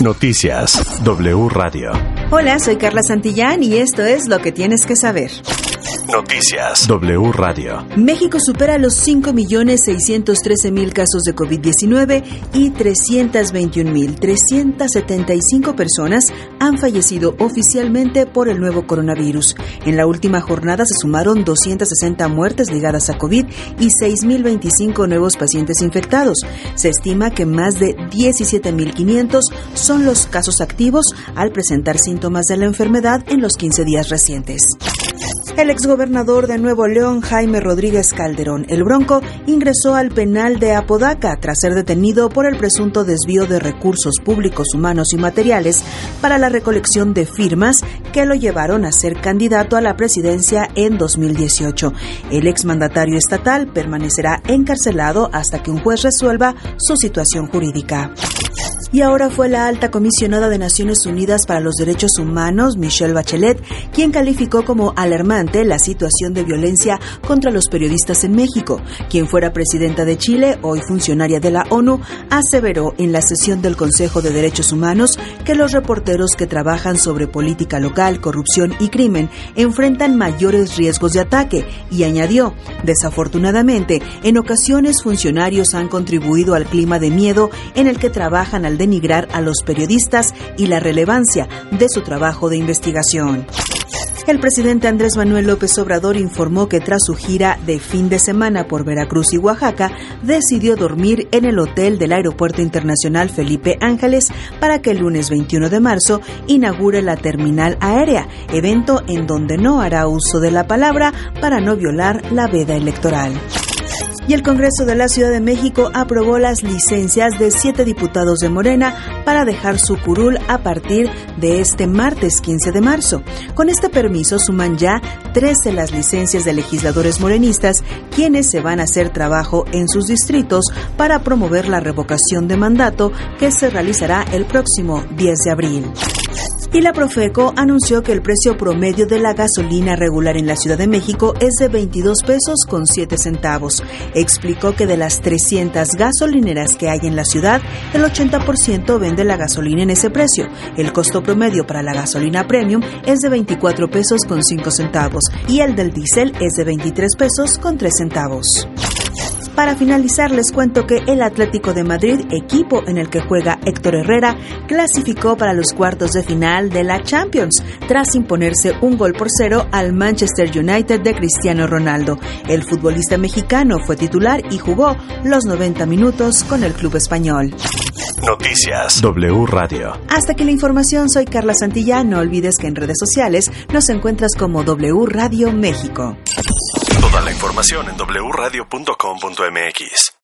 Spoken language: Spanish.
Noticias W Radio. Hola, soy Carla Santillán y esto es lo que tienes que saber. Noticias W Radio. México supera los 5.613.000 casos de COVID-19 y 321.375 personas han fallecido oficialmente por el nuevo coronavirus. En la última jornada se sumaron 260 muertes ligadas a COVID y 6.025 nuevos pacientes infectados. Se estima que más de 17.500 son los casos activos al presentar síntomas de la enfermedad en los 15 días recientes. El exgobernador de Nuevo León, Jaime Rodríguez Calderón, el Bronco, ingresó al penal de Apodaca tras ser detenido por el presunto desvío de recursos públicos, humanos y materiales para la recolección de firmas que lo llevaron a ser candidato a la presidencia en 2018. El exmandatario estatal permanecerá encarcelado hasta que un juez resuelva su situación jurídica. Y ahora fue la alta comisionada de Naciones Unidas para los Derechos Humanos, Michelle Bachelet, quien calificó como alarmante la situación de violencia contra los periodistas en México. Quien fuera presidenta de Chile, hoy funcionaria de la ONU, aseveró en la sesión del Consejo de Derechos Humanos que los reporteros que trabajan sobre política local, corrupción y crimen enfrentan mayores riesgos de ataque y añadió, desafortunadamente, en ocasiones funcionarios han contribuido al clima de miedo en el que trabajan al denigrar a los periodistas y la relevancia de su trabajo de investigación. El presidente Andrés Manuel López Obrador informó que tras su gira de fin de semana por Veracruz y Oaxaca, decidió dormir en el hotel del Aeropuerto Internacional Felipe Ángeles para que el lunes 21 de marzo inaugure la terminal aérea, evento en donde no hará uso de la palabra para no violar la veda electoral y el Congreso de la Ciudad de México aprobó las licencias de siete diputados de Morena para dejar su curul a partir de este martes 15 de marzo. Con este permiso suman ya 13 las licencias de legisladores morenistas, quienes se van a hacer trabajo en sus distritos para promover la revocación de mandato que se realizará el próximo 10 de abril y la Profeco anunció que el precio promedio de la gasolina regular en la Ciudad de México es de 22 pesos con 7 centavos. Explicó que de las 300 gasolineras que hay en la ciudad, el 80% vende la gasolina en ese precio. El costo promedio para la gasolina premium es de 24 pesos con 5 centavos y el del diésel es de 23 pesos con 3 centavos. Para finalizar, les cuento que el Atlético de Madrid, equipo en el que juega Héctor Herrera, clasificó para los cuartos de final de la Champions, tras imponerse un gol por cero al Manchester United de Cristiano Ronaldo. El futbolista mexicano fue titular y jugó los 90 minutos con el club español. Noticias W Radio. Hasta que la información, soy Carla Santillán. No olvides que en redes sociales nos encuentras como W Radio México. Toda la información en wradio.com.mx.